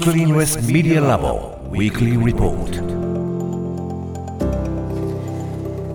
Screenless Media Lab. Weekly Report.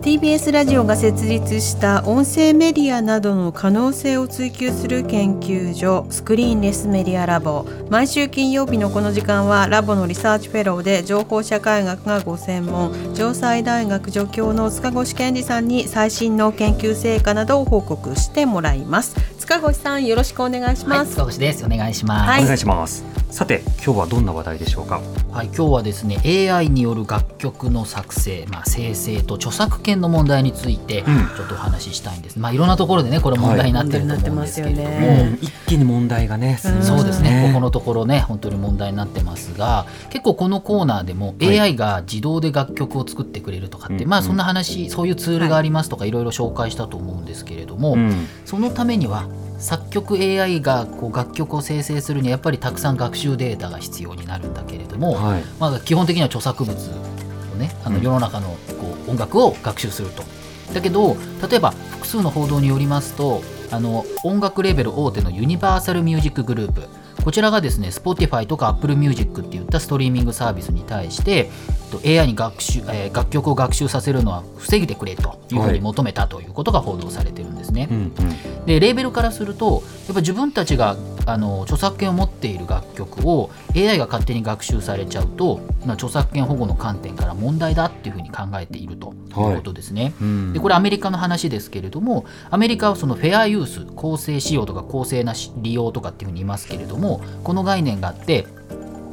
TBS ラジオが設立した音声メディアなどの可能性を追求する研究所スクリーンレスメディアラボ毎週金曜日のこの時間はラボのリサーチフェローで情報社会学がご専門城西大学助教の塚越健司さんに最新の研究成果などを報告してもらいます塚越さんよろしくお願いします、はい、塚越です。お願いします、はい。お願いします。さて今日はどんな話題でしょうか？はい、今日はですね AI による楽曲の作成、まあ、生成と著作権の問題についてうん。ちょっとお話ししたいんです、まあいろんなところでねこれ問題になってると思うんですけれども、はいね。一気に問題がね。進んでますそうですね、ここのところね、本当に問題になってますが、結構このコーナーでもはい。AI が自動で楽曲を作ってくれるとかって、うんまあそんな話、そういうツールがありますとか、いろいろ紹介したと思うんですけれども、うん。そのためには、作曲 AI がこう楽曲を生成するには、やっぱりたくさん学習データが必要になるんだけれども、はい。まあ、基本的には著作物をねあのうん世の中のこう音楽を学習すると。だけど例えば複数の報道によりますとあの音楽レーベル大手のユニバーサル・ミュージック・グループこちらがですね Spotify とか Apple Music っていったストリーミングサービスに対してと AI に学習、えー楽曲を学習させるのは防いでくれというふうに求めたということが報道されてるんですね。うんうん。でレーベルからするとやっぱ自分たちがあの著作権を持っている楽曲を AI が勝手に学習されちゃうと、まあ、著作権保護の観点から問題だっていうふうに考えているということですね。うんでこれアメリカの話ですけれどもアメリカはそのフェアユース公正使用とか公正なし利用とかっていうふうに言いますけれどもこの概念があって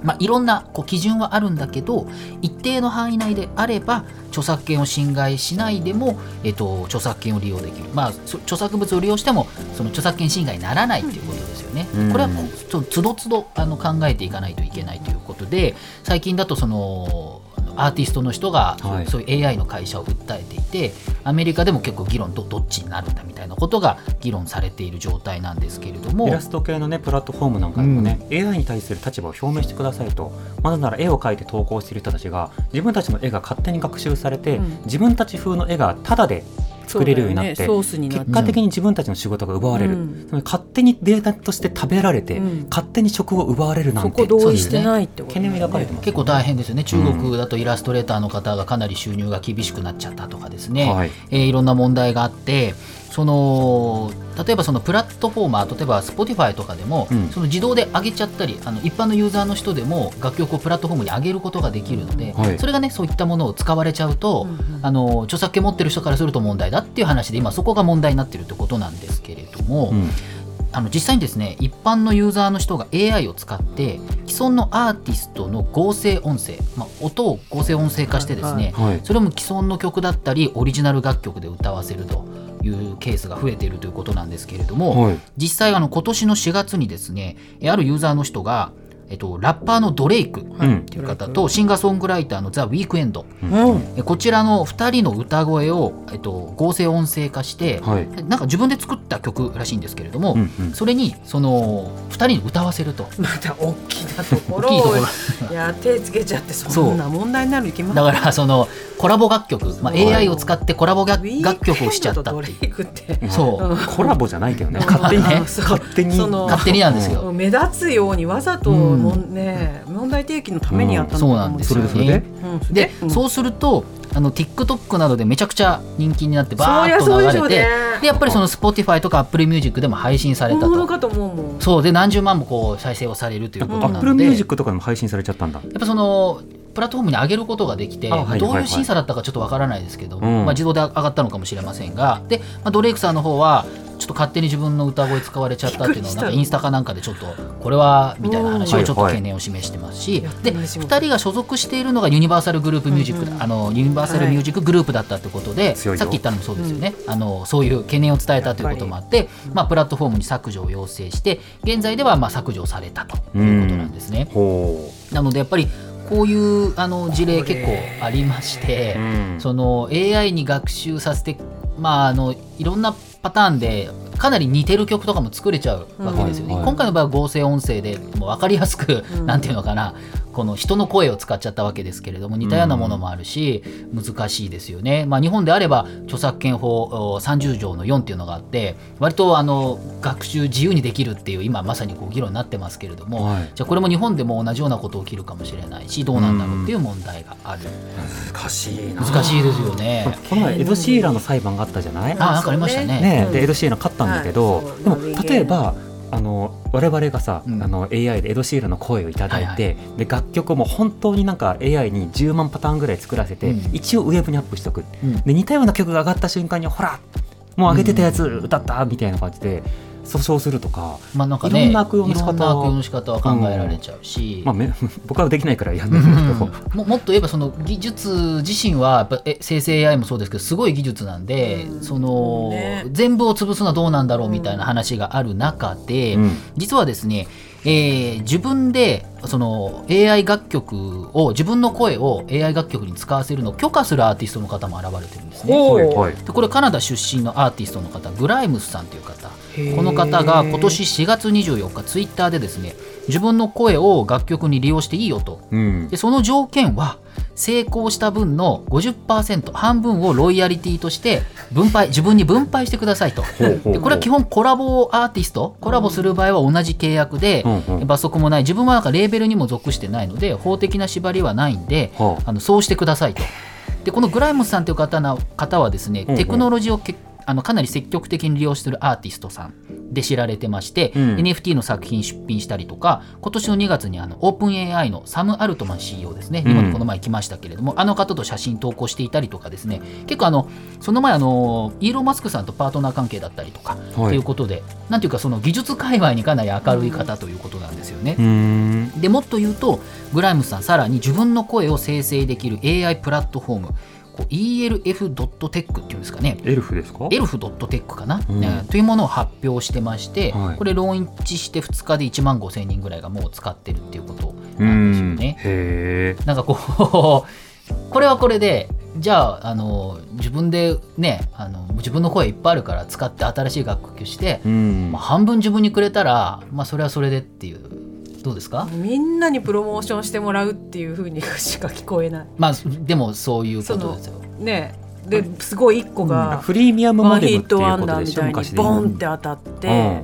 まあ、いろんなこう基準はあるんだけど一定の範囲内であれば著作権を侵害しないでも、えっと、著作権を利用できる、まあ、そ著作物を利用してもその著作権侵害にならないということですよね。うんこれはこうちょつどつどあの考えていかないといけないということで最近だとそのアーティストの人が、はい。そういう AI の会社を訴えていてアメリカでも結構議論どどっちになるんだみたいなことが議論されている状態なんですけれども。イラスト系のねプラットフォームなんかでもね、AI に対する立場を表明してくださいとまずなら絵を描いて投稿している人たちが自分たちの絵が勝手に学習されて、うん。自分たち風の絵がタダで作れるようになって、ね。ソースになって。結果的に自分たちの仕事が奪われる、うん。勝手にデータとして食べられて、うん。勝手に職を奪われるなんてそこ同意してないってこと懸念が抱かれてます結構大変ですよね、中国だとイラストレーターの方がかなり収入が厳しくなっちゃったとかですね、はい。えーいろんな問題があって、その例えばそのプラットフォーマー、例えば Spotify とかでも、うん。その自動で上げちゃったり、あの一般のユーザーの人でも楽曲をプラットフォームに上げることができるので、はい。それがね、そういったものを使われちゃうと、うんうん。あの著作権持ってる人からすると問題だっていう話で、今、そこが問題になってるってことなんですけれども。うんあの実際にですね一般のユーザーの人が AI を使って既存のアーティストの合成音声、まあ、音を合成音声化してですね、はいそれも既存の曲だったりオリジナル楽曲で歌わせるというケースが増えているということなんですけれども、はい実際あの今年の4月にですねえあるユーザーの人が、えっと、ラッパーのドレイクうんという方とシンガーソングライターのザ・ウィークエンド。うん。えこちらの2人の歌声を、えっと、合成音声化して、はい。なんか自分で作った曲らしいんですけれども、うんうん。それにその2人に歌わせると。また大きなところいとこを いや手つけちゃってそんな問題になるに決まだからそのコラボ楽曲、まあ、はい。AI を使ってコラボ楽楽曲をしちゃったっていう。そう。うんコラボじゃないけどね。うん勝手に。勝手に。勝手になんですよ、目立つようにわざとうんもんね。問題提起のためにやったのかもそうなんですよしれないねうん。で、うん。そうするとあの TikTok などでめちゃくちゃ人気になってバーッと流れてでやっぱりその Spotify とか Apple Music でも配信されたと。本物かと思う。もんそう。で何十万もこう再生をされるということなので、アップルミュージックとかでも配信されちゃったんだ。やっぱそのプラットフォームに上げることができて、あはいどうはいう審査だったかちょっとわからないですけど、うん。まあ、自動で上がったのかもしれませんが。で、まあ、ドレイクさんの方はっと勝手に自分の歌声使われちゃったっていうのをなんかインスタかなんかでちょっとこれはみたいな話をちょっと懸念を示してますし、でない仕事2人が所属しているのがユニバーサルグループミュージック、うんうん。あのユニバーサルミュージックグループだったってことで、さっき言ったのもそうですよね、あのそういう懸念を伝えたということもあって、まあ、プラットフォームに削除を要請して現在ではまあ削除されたということなんですね。ほなのでやっぱりこういうあの事例結構ありまして、う、うん。その AI に学習させて、まあ、あのいろんなパターンでかなり似てる曲とかも作れちゃうわけですよね。うん。はい。今回の場合は合成音声でもう分かりやすく、うん。なんていうのかなこの人の声を使っちゃったわけですけれども似たようなものもあるし、難しいですよね、まあ、日本であれば著作権法お30条の4っていうのがあって割とあの学習自由にできるっていう今まさにこう議論になってますけれども、はい。じゃあこれも日本でも同じようなこと起きるかもしれないしどうなんだろうっていう問題がある、難しいな。難しいですよね。この前エド・シーランの裁判があったじゃない、あなんかありましたね。ねうん。でエド・シーラン勝ったんだけど、でも例えばあの我々がさ、うん。あの AI でエド・シーランの声をいただいて、で楽曲も本当になんか AI に10万パターンぐらい作らせて、うん。一応ウェブにアップしとく。うん。で似たような曲が上がった瞬間にほらもう上げてたやつ歌ったみたいな感じで訴訟するとか、まあなんかね、いろんな悪用の仕方いろんな悪用の仕方は考えられちゃうし、まあ、め 僕はできないからやんうないけど、ん。も もっと言えばその技術自身はやっぱえ生成 AI もそうですけどすごい技術なんで、うん。その、ね。全部を潰すのはどうなんだろうみたいな話がある中で、うん。実はですね、えー自分でその AI 楽曲を自分の声を AI 楽曲に使わせるのを許可するアーティストの方も現れてるんですね。でこれカナダ出身のアーティストの方グライムスさんという方この方が今年4月24日ツイッターでですね自分の声を楽曲に利用していいよと。うん。でその条件は成功した分の50%半分をロイヤリティとして分配自分に分配してくださいと。でこれは基本コラボアーティストコラボする場合は同じ契約でうんうん罰則もない。自分はなんかレーベルにも属してないので法的な縛りはないんではあ。あのそうしてくださいと。でこのグライムスさんという方な方はですね、テクノロジーをけあのかなり積極的に利用しているアーティストさんで知られてまして、うん。NFT の作品出品したりとか今年の2月にあのオープン AI のサム・アルトマン CEO ですねうん。日本にこの前来ましたけれども、あの方と写真投稿していたりとかですね。結構あのその前あのイーロン・マスクさんとパートナー関係だったりとか、はい。ということでなんていうかその技術界隈にかなり明るい方ということなんですよね。うーん。でもっと言うとグライムスさんさらに自分の声を生成できる AI プラットフォーム ELF.tech っていうんですかね。エルフですか？エルフ .tech かな、うん。ねというものを発表してまして、はい。これローンチして2日で1万5000人ぐらいがもう使ってるっていうことなんですよね。なんかこう これはこれでじゃああの自分でねあの自分の声いっぱいあるから使って新しい楽曲して、うん。まあ、半分自分にくれたら、まあ、それはそれでっていうどうですか？みんなにプロモーションしてもらうっていうふうにしか聞こえない。まあでもそういうことですよ。ねですごい一個がフリーミアムワンモデルっていうヒットワンことでしょダーみたいに昔でボンって当たって、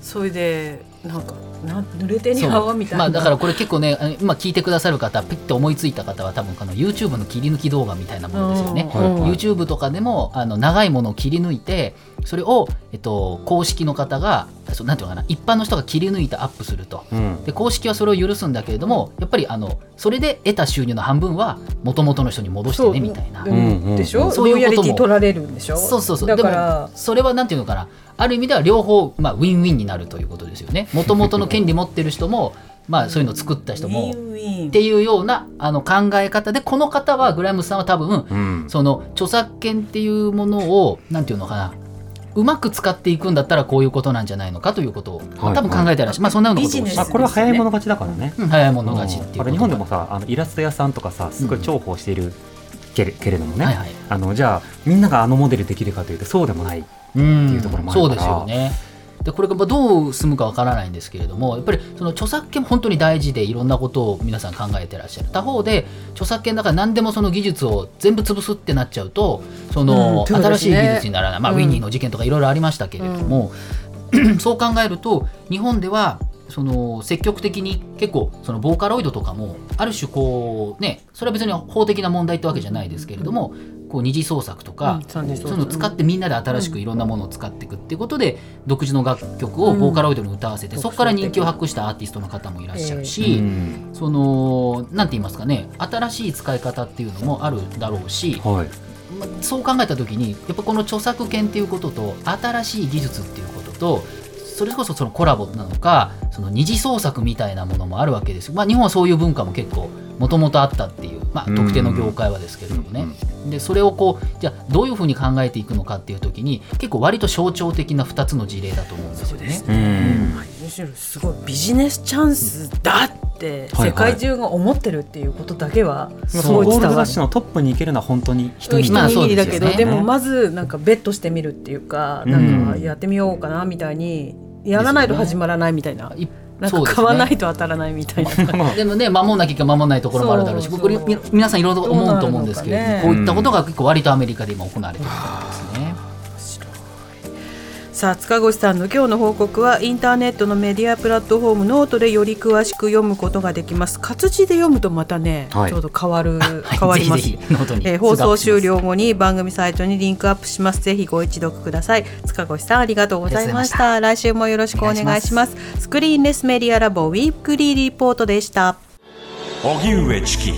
それでなんかなん濡れ手に泡みたいな。まあだからこれ結構ね今聞いてくださる方ピッて思いついた方は多分あの YouTube の切り抜き動画みたいなものですよね。うん。はい YouTube とかでもあの長いものを切り抜いてそれを、えっと、公式の方がそうなんていうのかな一般の人が切り抜いてアップすると。うん。で公式はそれを許すんだけれどもやっぱりあのそれで得た収入の半分は元々の人に戻してねみたいな。うん。でしょ、そういうことも。取られるんでしょ？そうそうそう。だかでらもそれはなんていうのかな。ある意味では両方、まあ、ウィンウィンになるということですよね。もともとの権利持ってる人もまあそういうのを作った人もっていうようなあの考え方でこの方はグライムスさんは多分うん。その著作権っていうものをなんていうのかなうまく使っていくんだったらこういうことなんじゃないのかということを、まあはい。多分考えてらっしゃる、まあそんなようなことをこれは早い者勝ちだからね。うん早い者勝ちっていうこと。あれ日本でもさあのイラスト屋さんとかさすごい重宝しているけれ,、けれどもね、はいはい。あのじゃあみんながあのモデルできるかというとそうでもないうんっていうところもあるから。そうですよね。でこれがまあどう進むかわからないんですけれどもやっぱりその著作権も本当に大事でいろんなことを皆さん考えてらっしゃる。他方で著作権だから何でもその技術を全部潰すってなっちゃうとその、新しい技術にならない、まあうん。ウィニーの事件とかいろいろありましたけれども、そう考えると日本ではその積極的に結構そのボーカロイドとかもある種こうねそれは別に法的な問題ってわけじゃないですけれども、こう二次創作とか、うんそういうのを使ってみんなで新しくいろんなものを使っていくっていうことで、独自の楽曲をボーカロイドに歌わせて、うんそこから人気を博したアーティストの方もいらっしゃるうし、ん。そのなんて言いますかね新しい使い方っていうのもあるだろうし、はい。まあそう考えた時にやっぱこの著作権っていうことと新しい技術っていうこととそれこそそのコラボなのかその二次創作みたいなものもあるわけです。よ、まあ、日本はそういう文化も結構もともとあったっていう、まあ、うん特定の業界はですけれどもね、でそれをこうじゃあどういうふうに考えていくのかっていう時に結構割と象徴的な2つの事例だと思うんですよね。うん。むしろすごいビジネスチャンスだってはい世界中が思ってるっていうことだけはすごい伝わるラッシュのトップに行けるのは本当に一握りだけど、そうでね。でもまずなんかベットしてみるっていうか、うんなん。かやってみようかなみたいにやらないと始まらないみたいな。一なんか買わないと当たらないみたいな。でもね守んなきゃいけない守んないところもあるだろう。しこれ皆さんいろいろ思うと思うんですけれども、こういったことが結構割とアメリカで今行われていると思いますね。さあ塚越さんの今日の報告はインターネットのメディアプラットフォームノートでより詳しく読むことができます。活字で読むとまたね、はい。ちょうど変わる はい変わります。ぜひぜひノートにえー放送終了後に番組サイトにリンクアップします。ぜひご一読ください。塚越さんありがとうございました。あ来週もよろしくお願いします。スクリーンレスメディアラボウィークリーリポートでした。荻上チキ